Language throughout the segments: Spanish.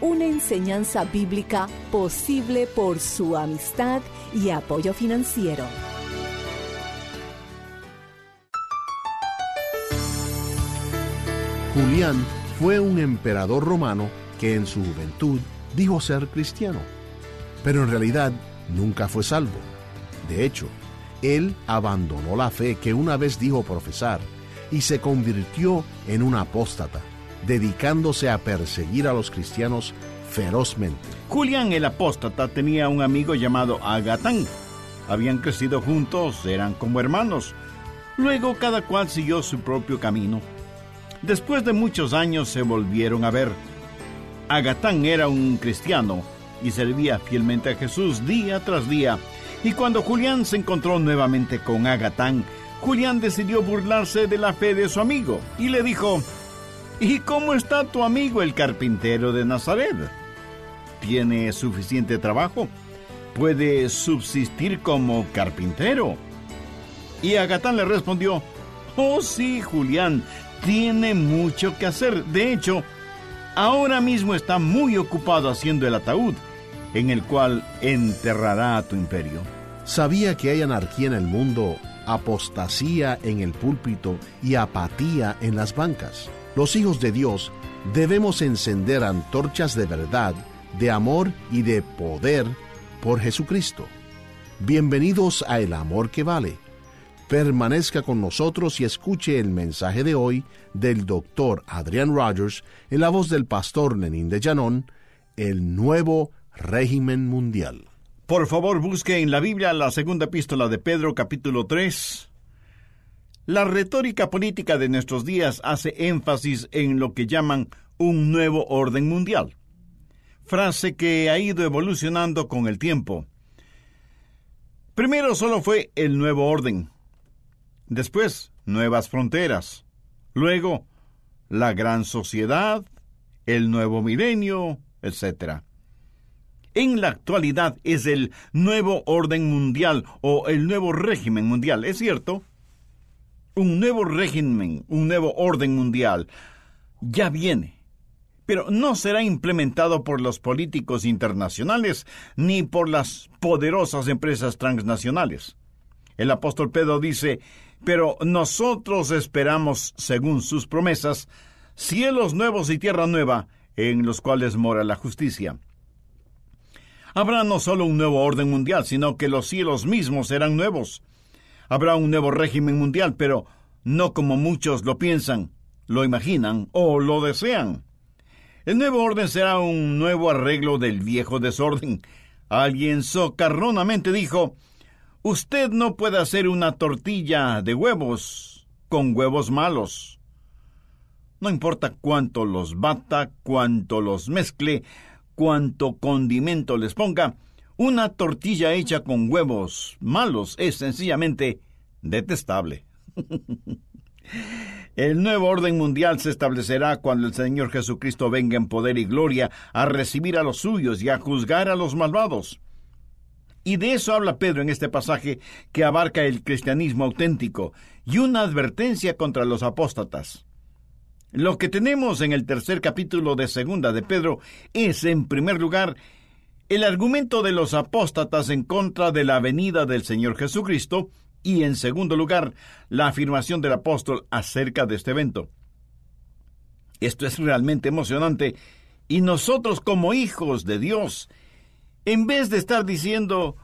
una enseñanza bíblica posible por su amistad y apoyo financiero. Julián fue un emperador romano que en su juventud dijo ser cristiano, pero en realidad nunca fue salvo. De hecho, él abandonó la fe que una vez dijo profesar y se convirtió en un apóstata, dedicándose a perseguir a los cristianos ferozmente. Julián el apóstata tenía un amigo llamado Agatán. Habían crecido juntos, eran como hermanos. Luego cada cual siguió su propio camino. Después de muchos años se volvieron a ver. Agatán era un cristiano y servía fielmente a Jesús día tras día. Y cuando Julián se encontró nuevamente con Agatán, Julián decidió burlarse de la fe de su amigo y le dijo, ¿Y cómo está tu amigo el carpintero de Nazaret? ¿Tiene suficiente trabajo? ¿Puede subsistir como carpintero? Y Agatán le respondió, Oh sí, Julián, tiene mucho que hacer. De hecho, ahora mismo está muy ocupado haciendo el ataúd en el cual enterrará a tu imperio. Sabía que hay anarquía en el mundo, apostasía en el púlpito y apatía en las bancas. Los hijos de Dios debemos encender antorchas de verdad, de amor y de poder por Jesucristo. Bienvenidos a El Amor que Vale. Permanezca con nosotros y escuche el mensaje de hoy del doctor Adrian Rogers en la voz del pastor Lenín de Llanón, el nuevo régimen mundial. Por favor, busque en la Biblia la segunda epístola de Pedro capítulo 3. La retórica política de nuestros días hace énfasis en lo que llaman un nuevo orden mundial, frase que ha ido evolucionando con el tiempo. Primero solo fue el nuevo orden, después nuevas fronteras, luego la gran sociedad, el nuevo milenio, etc. En la actualidad es el nuevo orden mundial o el nuevo régimen mundial, ¿es cierto? Un nuevo régimen, un nuevo orden mundial ya viene, pero no será implementado por los políticos internacionales ni por las poderosas empresas transnacionales. El apóstol Pedro dice, pero nosotros esperamos, según sus promesas, cielos nuevos y tierra nueva, en los cuales mora la justicia. Habrá no solo un nuevo orden mundial, sino que los cielos mismos serán nuevos. Habrá un nuevo régimen mundial, pero no como muchos lo piensan, lo imaginan o lo desean. El nuevo orden será un nuevo arreglo del viejo desorden. Alguien socarronamente dijo, Usted no puede hacer una tortilla de huevos con huevos malos. No importa cuánto los bata, cuánto los mezcle, cuánto condimento les ponga, una tortilla hecha con huevos malos es sencillamente detestable. El nuevo orden mundial se establecerá cuando el Señor Jesucristo venga en poder y gloria a recibir a los suyos y a juzgar a los malvados. Y de eso habla Pedro en este pasaje que abarca el cristianismo auténtico y una advertencia contra los apóstatas. Lo que tenemos en el tercer capítulo de Segunda de Pedro es, en primer lugar, el argumento de los apóstatas en contra de la venida del Señor Jesucristo y, en segundo lugar, la afirmación del apóstol acerca de este evento. Esto es realmente emocionante y nosotros como hijos de Dios en vez de estar diciendo,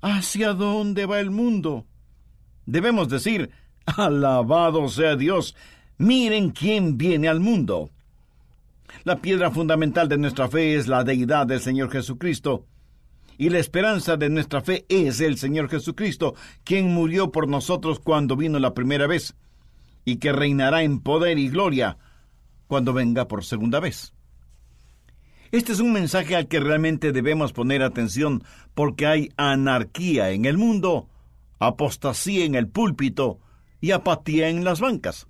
¿hacia dónde va el mundo? Debemos decir, alabado sea Dios, miren quién viene al mundo. La piedra fundamental de nuestra fe es la deidad del Señor Jesucristo, y la esperanza de nuestra fe es el Señor Jesucristo, quien murió por nosotros cuando vino la primera vez, y que reinará en poder y gloria cuando venga por segunda vez. Este es un mensaje al que realmente debemos poner atención porque hay anarquía en el mundo, apostasía en el púlpito y apatía en las bancas.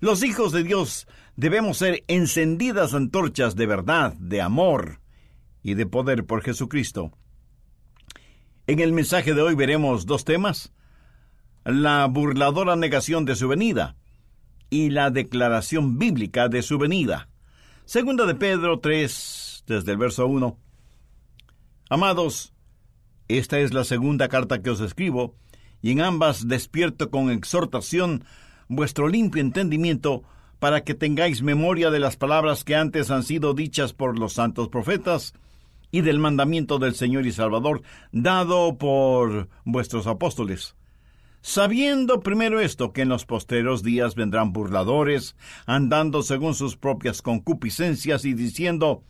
Los hijos de Dios debemos ser encendidas antorchas de verdad, de amor y de poder por Jesucristo. En el mensaje de hoy veremos dos temas, la burladora negación de su venida y la declaración bíblica de su venida. Segunda de Pedro 3, desde el verso 1. Amados, esta es la segunda carta que os escribo, y en ambas despierto con exhortación vuestro limpio entendimiento, para que tengáis memoria de las palabras que antes han sido dichas por los santos profetas, y del mandamiento del Señor y Salvador, dado por vuestros apóstoles. Sabiendo primero esto, que en los postreros días vendrán burladores, andando según sus propias concupiscencias y diciendo,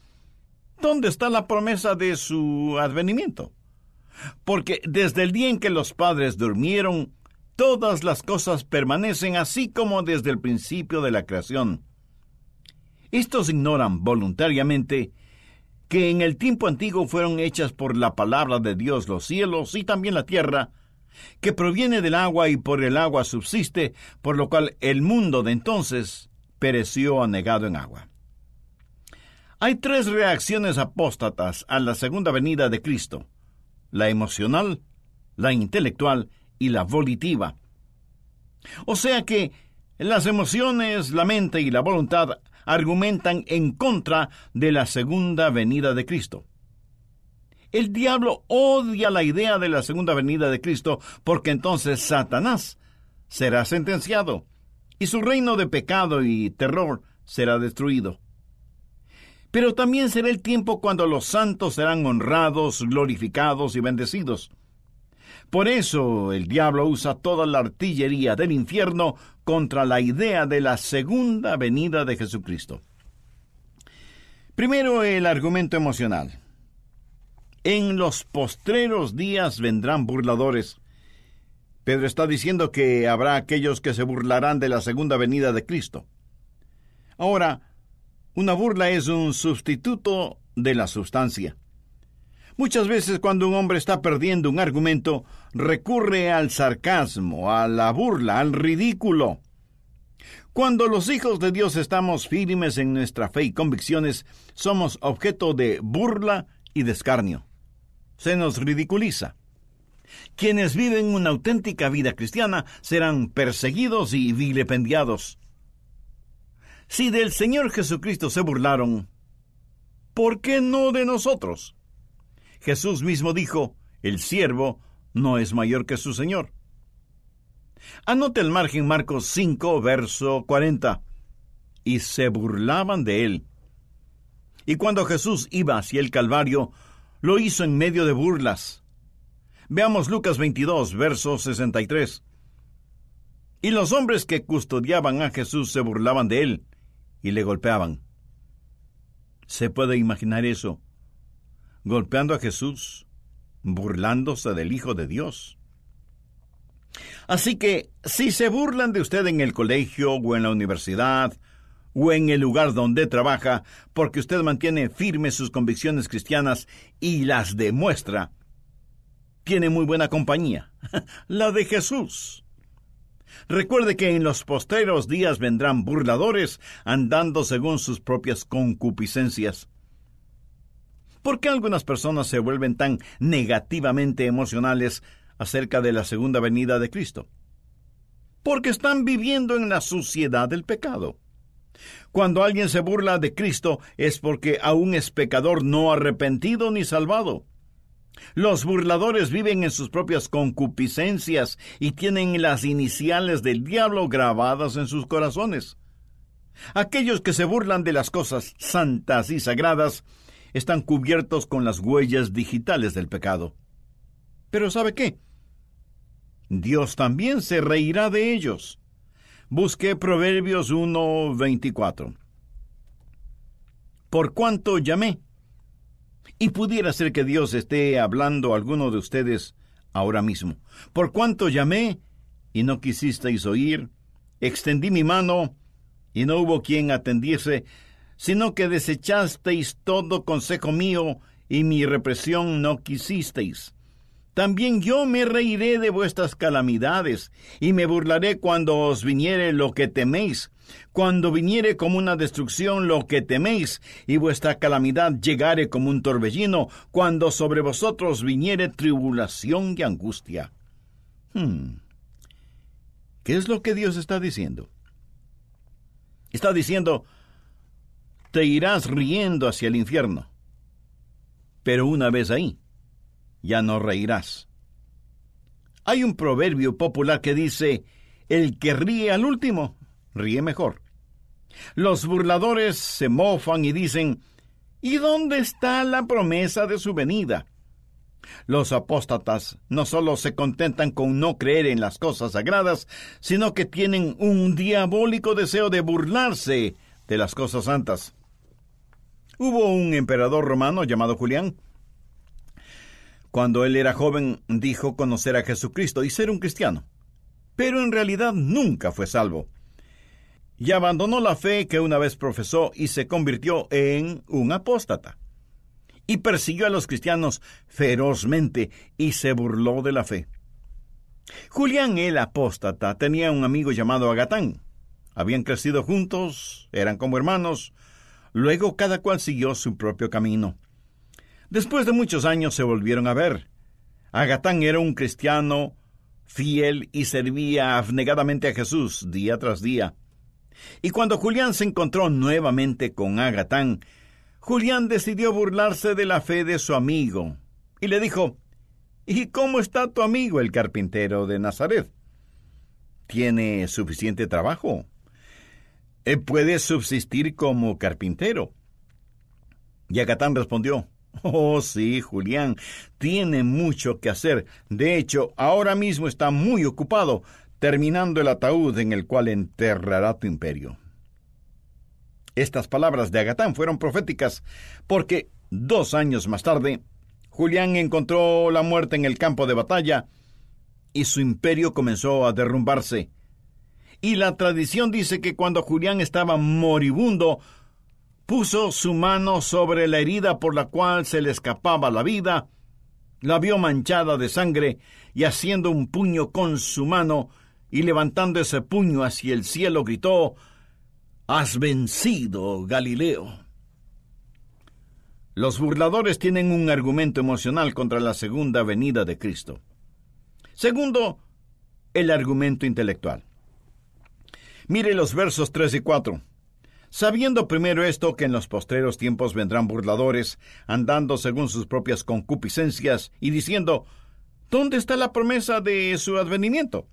¿Dónde está la promesa de su advenimiento? Porque desde el día en que los padres durmieron, todas las cosas permanecen así como desde el principio de la creación. Estos ignoran voluntariamente que en el tiempo antiguo fueron hechas por la palabra de Dios los cielos y también la tierra, que proviene del agua y por el agua subsiste, por lo cual el mundo de entonces pereció anegado en agua. Hay tres reacciones apóstatas a la segunda venida de Cristo, la emocional, la intelectual y la volitiva. O sea que las emociones, la mente y la voluntad argumentan en contra de la segunda venida de Cristo. El diablo odia la idea de la segunda venida de Cristo porque entonces Satanás será sentenciado y su reino de pecado y terror será destruido. Pero también será el tiempo cuando los santos serán honrados, glorificados y bendecidos. Por eso el diablo usa toda la artillería del infierno contra la idea de la segunda venida de Jesucristo. Primero el argumento emocional. En los postreros días vendrán burladores. Pedro está diciendo que habrá aquellos que se burlarán de la segunda venida de Cristo. Ahora, una burla es un sustituto de la sustancia. Muchas veces cuando un hombre está perdiendo un argumento, recurre al sarcasmo, a la burla, al ridículo. Cuando los hijos de Dios estamos firmes en nuestra fe y convicciones, somos objeto de burla y de escarnio. Se nos ridiculiza. Quienes viven una auténtica vida cristiana serán perseguidos y vilipendiados. Si del Señor Jesucristo se burlaron, ¿por qué no de nosotros? Jesús mismo dijo, el siervo no es mayor que su Señor. Anote el margen Marcos 5, verso 40. Y se burlaban de él. Y cuando Jesús iba hacia el Calvario, lo hizo en medio de burlas. Veamos Lucas 22, verso 63. Y los hombres que custodiaban a Jesús se burlaban de él y le golpeaban. ¿Se puede imaginar eso? Golpeando a Jesús, burlándose del Hijo de Dios. Así que si se burlan de usted en el colegio o en la universidad o en el lugar donde trabaja porque usted mantiene firmes sus convicciones cristianas y las demuestra, tiene muy buena compañía, la de Jesús. Recuerde que en los posteros días vendrán burladores andando según sus propias concupiscencias. ¿Por qué algunas personas se vuelven tan negativamente emocionales acerca de la segunda venida de Cristo? Porque están viviendo en la suciedad del pecado. Cuando alguien se burla de Cristo es porque aún es pecador no arrepentido ni salvado. Los burladores viven en sus propias concupiscencias y tienen las iniciales del diablo grabadas en sus corazones. Aquellos que se burlan de las cosas santas y sagradas están cubiertos con las huellas digitales del pecado. Pero ¿sabe qué? Dios también se reirá de ellos. Busque Proverbios 1.24. Por cuanto llamé, y pudiera ser que Dios esté hablando a alguno de ustedes ahora mismo. Por cuanto llamé y no quisisteis oír, extendí mi mano y no hubo quien atendiese, sino que desechasteis todo consejo mío y mi represión no quisisteis. También yo me reiré de vuestras calamidades, y me burlaré cuando os viniere lo que teméis, cuando viniere como una destrucción lo que teméis, y vuestra calamidad llegare como un torbellino, cuando sobre vosotros viniere tribulación y angustia. Hmm. ¿Qué es lo que Dios está diciendo? Está diciendo, te irás riendo hacia el infierno. Pero una vez ahí, ya no reirás. Hay un proverbio popular que dice, el que ríe al último, ríe mejor. Los burladores se mofan y dicen, ¿y dónde está la promesa de su venida? Los apóstatas no solo se contentan con no creer en las cosas sagradas, sino que tienen un diabólico deseo de burlarse de las cosas santas. Hubo un emperador romano llamado Julián, cuando él era joven dijo conocer a Jesucristo y ser un cristiano, pero en realidad nunca fue salvo. Y abandonó la fe que una vez profesó y se convirtió en un apóstata. Y persiguió a los cristianos ferozmente y se burló de la fe. Julián el apóstata tenía un amigo llamado Agatán. Habían crecido juntos, eran como hermanos. Luego cada cual siguió su propio camino. Después de muchos años se volvieron a ver. Agatán era un cristiano fiel y servía abnegadamente a Jesús día tras día. Y cuando Julián se encontró nuevamente con Agatán, Julián decidió burlarse de la fe de su amigo y le dijo, ¿Y cómo está tu amigo el carpintero de Nazaret? ¿Tiene suficiente trabajo? Eh, ¿Puede subsistir como carpintero? Y Agatán respondió, Oh, sí, Julián, tiene mucho que hacer. De hecho, ahora mismo está muy ocupado terminando el ataúd en el cual enterrará tu imperio. Estas palabras de Agatán fueron proféticas porque dos años más tarde, Julián encontró la muerte en el campo de batalla y su imperio comenzó a derrumbarse. Y la tradición dice que cuando Julián estaba moribundo, puso su mano sobre la herida por la cual se le escapaba la vida, la vio manchada de sangre y haciendo un puño con su mano y levantando ese puño hacia el cielo gritó, Has vencido, Galileo. Los burladores tienen un argumento emocional contra la segunda venida de Cristo. Segundo, el argumento intelectual. Mire los versos 3 y 4. Sabiendo primero esto que en los postreros tiempos vendrán burladores, andando según sus propias concupiscencias, y diciendo, ¿dónde está la promesa de su advenimiento?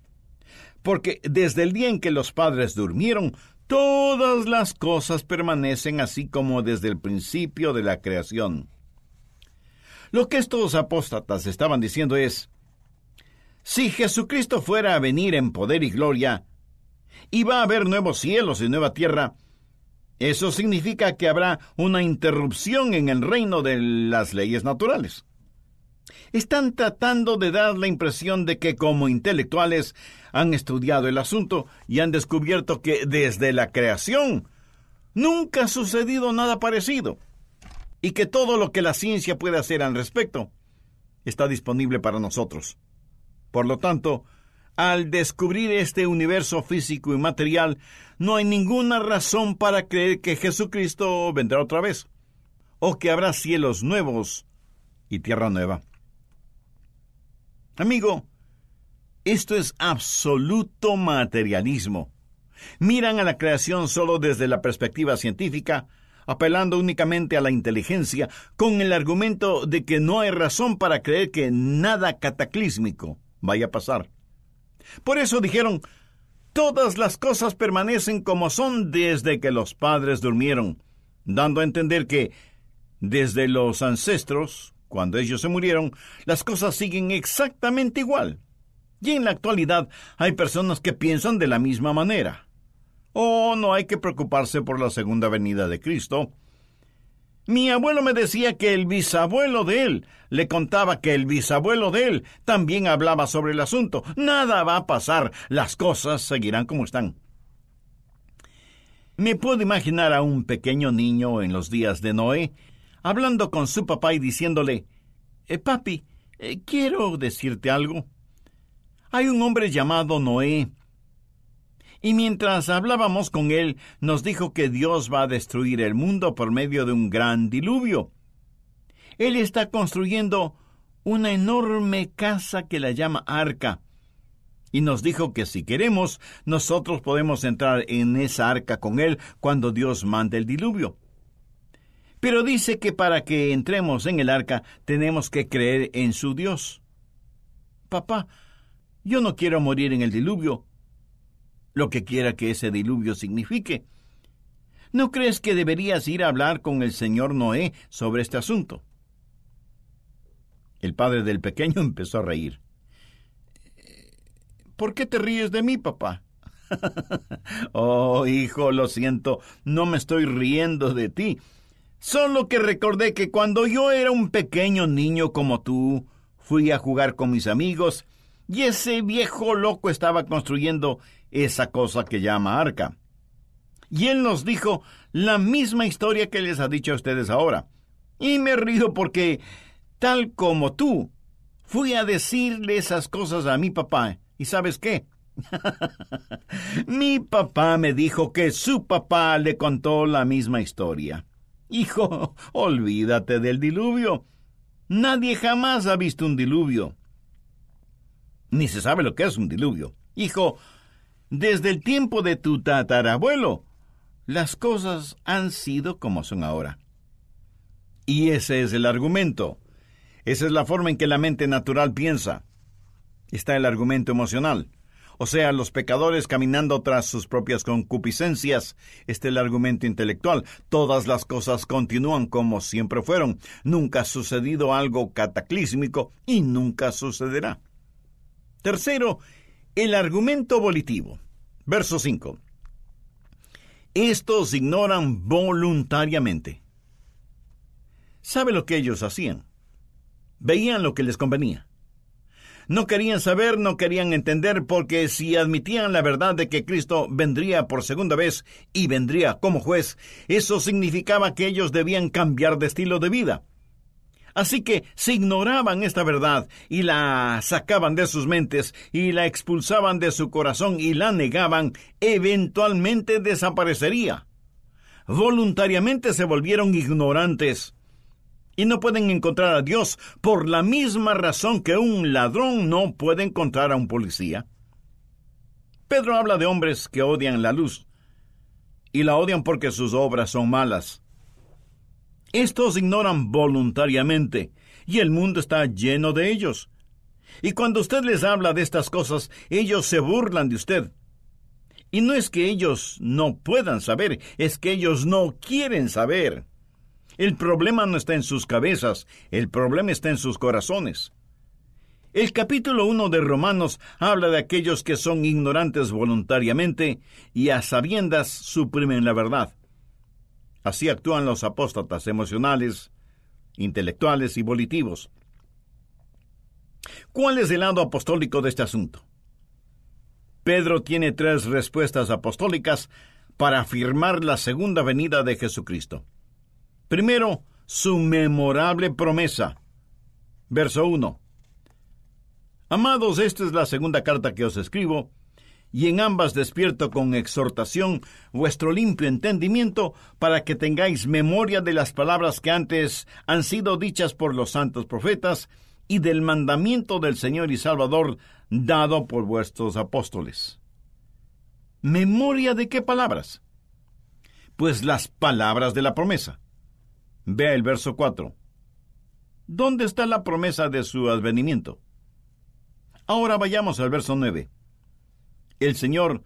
Porque desde el día en que los padres durmieron, todas las cosas permanecen así como desde el principio de la creación. Lo que estos apóstatas estaban diciendo es, si Jesucristo fuera a venir en poder y gloria, y va a haber nuevos cielos y nueva tierra, eso significa que habrá una interrupción en el reino de las leyes naturales. Están tratando de dar la impresión de que como intelectuales han estudiado el asunto y han descubierto que desde la creación nunca ha sucedido nada parecido y que todo lo que la ciencia puede hacer al respecto está disponible para nosotros. Por lo tanto, al descubrir este universo físico y material, no hay ninguna razón para creer que Jesucristo vendrá otra vez, o que habrá cielos nuevos y tierra nueva. Amigo, esto es absoluto materialismo. Miran a la creación solo desde la perspectiva científica, apelando únicamente a la inteligencia, con el argumento de que no hay razón para creer que nada cataclísmico vaya a pasar. Por eso dijeron, todas las cosas permanecen como son desde que los padres durmieron, dando a entender que desde los ancestros, cuando ellos se murieron, las cosas siguen exactamente igual. Y en la actualidad hay personas que piensan de la misma manera. Oh, no hay que preocuparse por la segunda venida de Cristo. Mi abuelo me decía que el bisabuelo de él le contaba que el bisabuelo de él también hablaba sobre el asunto. Nada va a pasar, las cosas seguirán como están. Me puedo imaginar a un pequeño niño en los días de Noé, hablando con su papá y diciéndole, eh, Papi, eh, quiero decirte algo. Hay un hombre llamado Noé y mientras hablábamos con él, nos dijo que Dios va a destruir el mundo por medio de un gran diluvio. Él está construyendo una enorme casa que la llama arca. Y nos dijo que si queremos, nosotros podemos entrar en esa arca con él cuando Dios mande el diluvio. Pero dice que para que entremos en el arca tenemos que creer en su Dios. Papá, yo no quiero morir en el diluvio, lo que quiera que ese diluvio signifique. ¿No crees que deberías ir a hablar con el señor Noé sobre este asunto? El padre del pequeño empezó a reír. ¿Por qué te ríes de mí, papá? oh, hijo, lo siento, no me estoy riendo de ti. Solo que recordé que cuando yo era un pequeño niño como tú, fui a jugar con mis amigos y ese viejo loco estaba construyendo esa cosa que llama arca. Y él nos dijo la misma historia que les ha dicho a ustedes ahora. Y me río porque, tal como tú, fui a decirle esas cosas a mi papá. ¿Y sabes qué? mi papá me dijo que su papá le contó la misma historia. Hijo, olvídate del diluvio. Nadie jamás ha visto un diluvio. Ni se sabe lo que es un diluvio. Hijo, desde el tiempo de tu tatarabuelo, las cosas han sido como son ahora. Y ese es el argumento. Esa es la forma en que la mente natural piensa. Está el argumento emocional. O sea, los pecadores caminando tras sus propias concupiscencias. Está el argumento intelectual. Todas las cosas continúan como siempre fueron. Nunca ha sucedido algo cataclísmico y nunca sucederá. Tercero, el argumento volitivo. Verso 5. Estos ignoran voluntariamente. ¿Sabe lo que ellos hacían? Veían lo que les convenía. No querían saber, no querían entender, porque si admitían la verdad de que Cristo vendría por segunda vez y vendría como juez, eso significaba que ellos debían cambiar de estilo de vida. Así que si ignoraban esta verdad y la sacaban de sus mentes y la expulsaban de su corazón y la negaban, eventualmente desaparecería. Voluntariamente se volvieron ignorantes y no pueden encontrar a Dios por la misma razón que un ladrón no puede encontrar a un policía. Pedro habla de hombres que odian la luz y la odian porque sus obras son malas. Estos ignoran voluntariamente, y el mundo está lleno de ellos. Y cuando usted les habla de estas cosas, ellos se burlan de usted. Y no es que ellos no puedan saber, es que ellos no quieren saber. El problema no está en sus cabezas, el problema está en sus corazones. El capítulo 1 de Romanos habla de aquellos que son ignorantes voluntariamente y a sabiendas suprimen la verdad. Así actúan los apóstatas emocionales, intelectuales y volitivos. ¿Cuál es el lado apostólico de este asunto? Pedro tiene tres respuestas apostólicas para afirmar la segunda venida de Jesucristo. Primero, su memorable promesa. Verso 1. Amados, esta es la segunda carta que os escribo, y en ambas despierto con exhortación vuestro limpio entendimiento, para que tengáis memoria de las palabras que antes han sido dichas por los santos profetas, y del mandamiento del Señor y Salvador dado por vuestros apóstoles. ¿Memoria de qué palabras? Pues las palabras de la promesa. Vea el verso 4. ¿Dónde está la promesa de su advenimiento? Ahora vayamos al verso 9. El Señor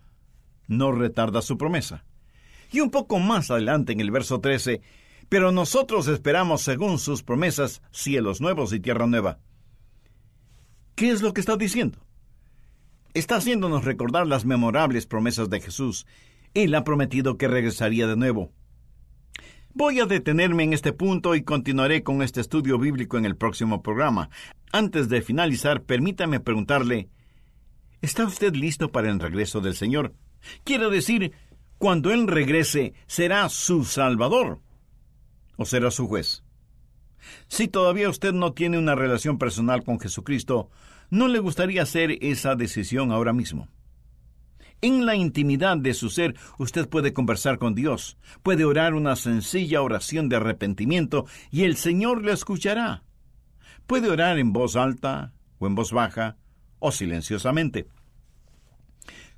no retarda su promesa. Y un poco más adelante en el verso 13, pero nosotros esperamos según sus promesas cielos nuevos y tierra nueva. ¿Qué es lo que está diciendo? Está haciéndonos recordar las memorables promesas de Jesús. Él ha prometido que regresaría de nuevo. Voy a detenerme en este punto y continuaré con este estudio bíblico en el próximo programa. Antes de finalizar, permítame preguntarle, ¿está usted listo para el regreso del Señor? Quiero decir, cuando Él regrese, ¿será su Salvador o será su juez? Si todavía usted no tiene una relación personal con Jesucristo, ¿no le gustaría hacer esa decisión ahora mismo? En la intimidad de su ser usted puede conversar con Dios, puede orar una sencilla oración de arrepentimiento y el Señor le escuchará. Puede orar en voz alta o en voz baja o silenciosamente.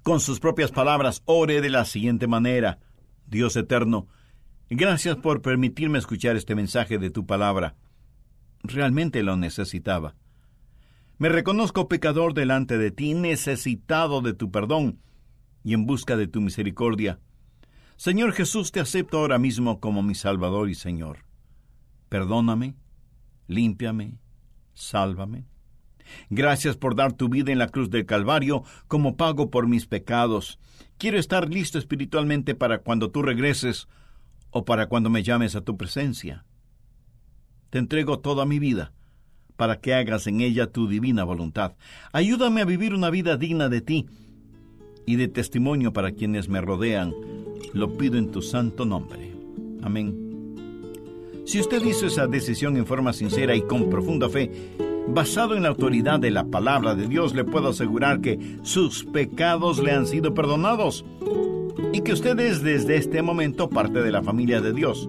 Con sus propias palabras, ore de la siguiente manera. Dios eterno, gracias por permitirme escuchar este mensaje de tu palabra. Realmente lo necesitaba. Me reconozco pecador delante de ti, necesitado de tu perdón y en busca de tu misericordia. Señor Jesús, te acepto ahora mismo como mi Salvador y Señor. Perdóname, límpiame, sálvame. Gracias por dar tu vida en la cruz del Calvario como pago por mis pecados. Quiero estar listo espiritualmente para cuando tú regreses o para cuando me llames a tu presencia. Te entrego toda mi vida para que hagas en ella tu divina voluntad. Ayúdame a vivir una vida digna de ti y de testimonio para quienes me rodean. Lo pido en tu santo nombre. Amén. Si usted hizo esa decisión en forma sincera y con profunda fe, basado en la autoridad de la palabra de Dios, le puedo asegurar que sus pecados le han sido perdonados y que usted es desde este momento parte de la familia de Dios.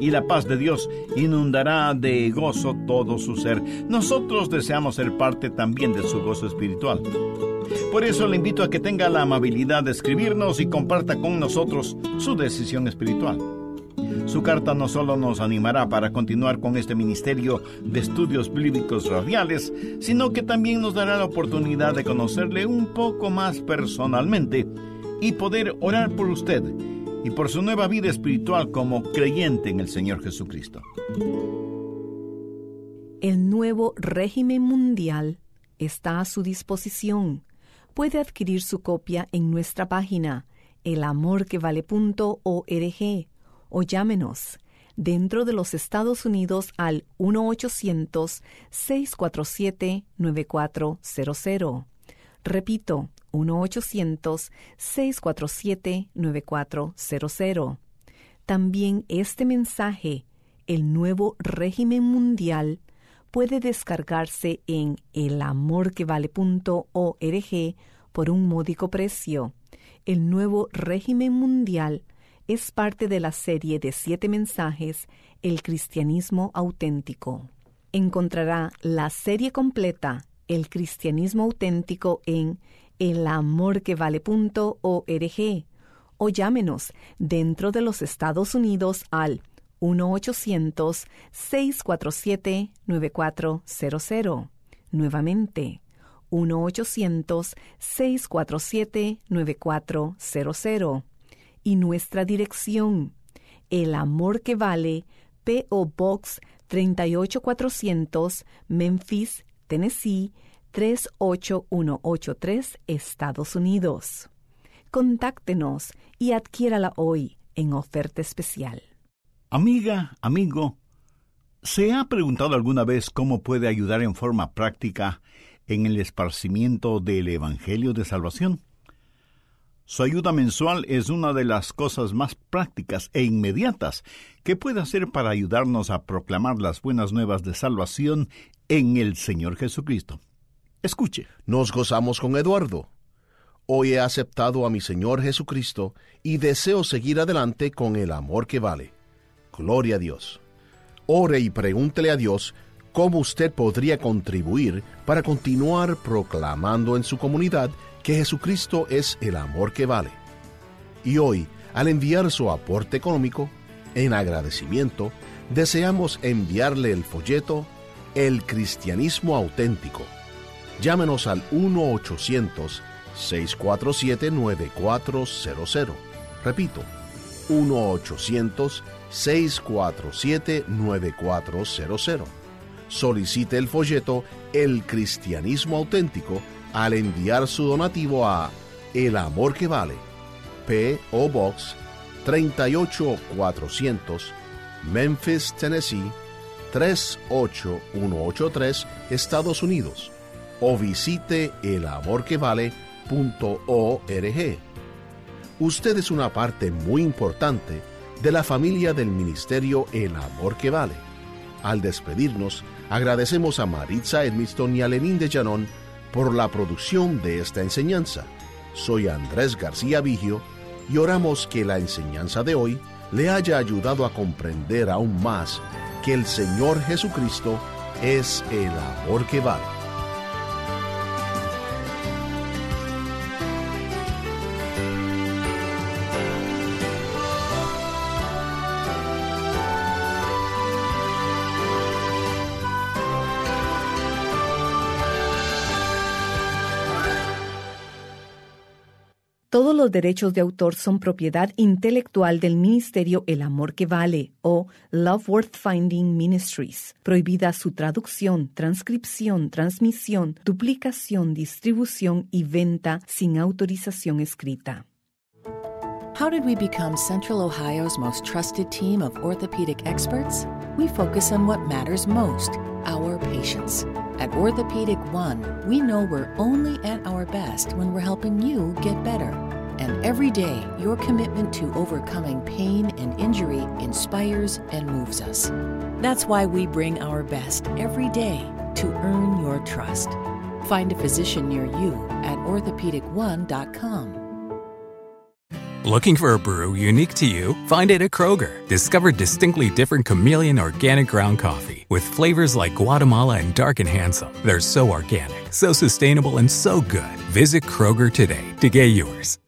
Y la paz de Dios inundará de gozo todo su ser. Nosotros deseamos ser parte también de su gozo espiritual. Por eso le invito a que tenga la amabilidad de escribirnos y comparta con nosotros su decisión espiritual. Su carta no solo nos animará para continuar con este ministerio de estudios bíblicos radiales, sino que también nos dará la oportunidad de conocerle un poco más personalmente y poder orar por usted y por su nueva vida espiritual como creyente en el Señor Jesucristo. El nuevo régimen mundial está a su disposición puede adquirir su copia en nuestra página elamorquevale.org o llámenos dentro de los Estados Unidos al 1-800-647-9400. Repito, 1-800-647-9400. También este mensaje, el nuevo régimen mundial, puede descargarse en elamorquevale.org por un módico precio. El nuevo régimen mundial es parte de la serie de siete mensajes El cristianismo auténtico. Encontrará la serie completa El cristianismo auténtico en elamorquevale.org o llámenos dentro de los Estados Unidos al 1-800-647-9400. Nuevamente, 1-800-647-9400. Y nuestra dirección, El Amor que Vale, P.O. Box 38400, Memphis, Tennessee 38183, Estados Unidos. Contáctenos y adquiérala hoy en oferta especial. Amiga, amigo, ¿Se ha preguntado alguna vez cómo puede ayudar en forma práctica en el esparcimiento del Evangelio de Salvación? Su ayuda mensual es una de las cosas más prácticas e inmediatas que puede hacer para ayudarnos a proclamar las buenas nuevas de salvación en el Señor Jesucristo. Escuche. Nos gozamos con Eduardo. Hoy he aceptado a mi Señor Jesucristo y deseo seguir adelante con el amor que vale. Gloria a Dios. Ore y pregúntele a Dios cómo usted podría contribuir para continuar proclamando en su comunidad que Jesucristo es el amor que vale. Y hoy, al enviar su aporte económico, en agradecimiento, deseamos enviarle el folleto El Cristianismo Auténtico. Llámenos al 1-800-647-9400. Repito, 1-800-647-9400. Solicite el folleto El Cristianismo Auténtico al enviar su donativo a El Amor que Vale, P.O. Box 38400, Memphis, Tennessee 38183, Estados Unidos, o visite elamorquevale.org. Usted es una parte muy importante de la familia del ministerio El Amor que Vale. Al despedirnos, agradecemos a Maritza Edmiston y a Lenín de Llanón por la producción de esta enseñanza. Soy Andrés García Vigio y oramos que la enseñanza de hoy le haya ayudado a comprender aún más que el Señor Jesucristo es el amor que vale. Los derechos de autor son propiedad intelectual del Ministerio El Amor que Vale o Love Worth Finding Ministries. Prohibida su traducción, transcripción, transmisión, duplicación, distribución y venta sin autorización escrita. How did we become Central Ohio's most trusted team of orthopedic experts? We focus on what matters most our patients. At Orthopedic One, we know we're only at our best when we're helping you get better. And every day, your commitment to overcoming pain and injury inspires and moves us. That's why we bring our best every day to earn your trust. Find a physician near you at orthopedic1.com. Looking for a brew unique to you? Find it at Kroger. Discover distinctly different chameleon organic ground coffee with flavors like Guatemala and Dark and Handsome. They're so organic, so sustainable, and so good. Visit Kroger today to get yours.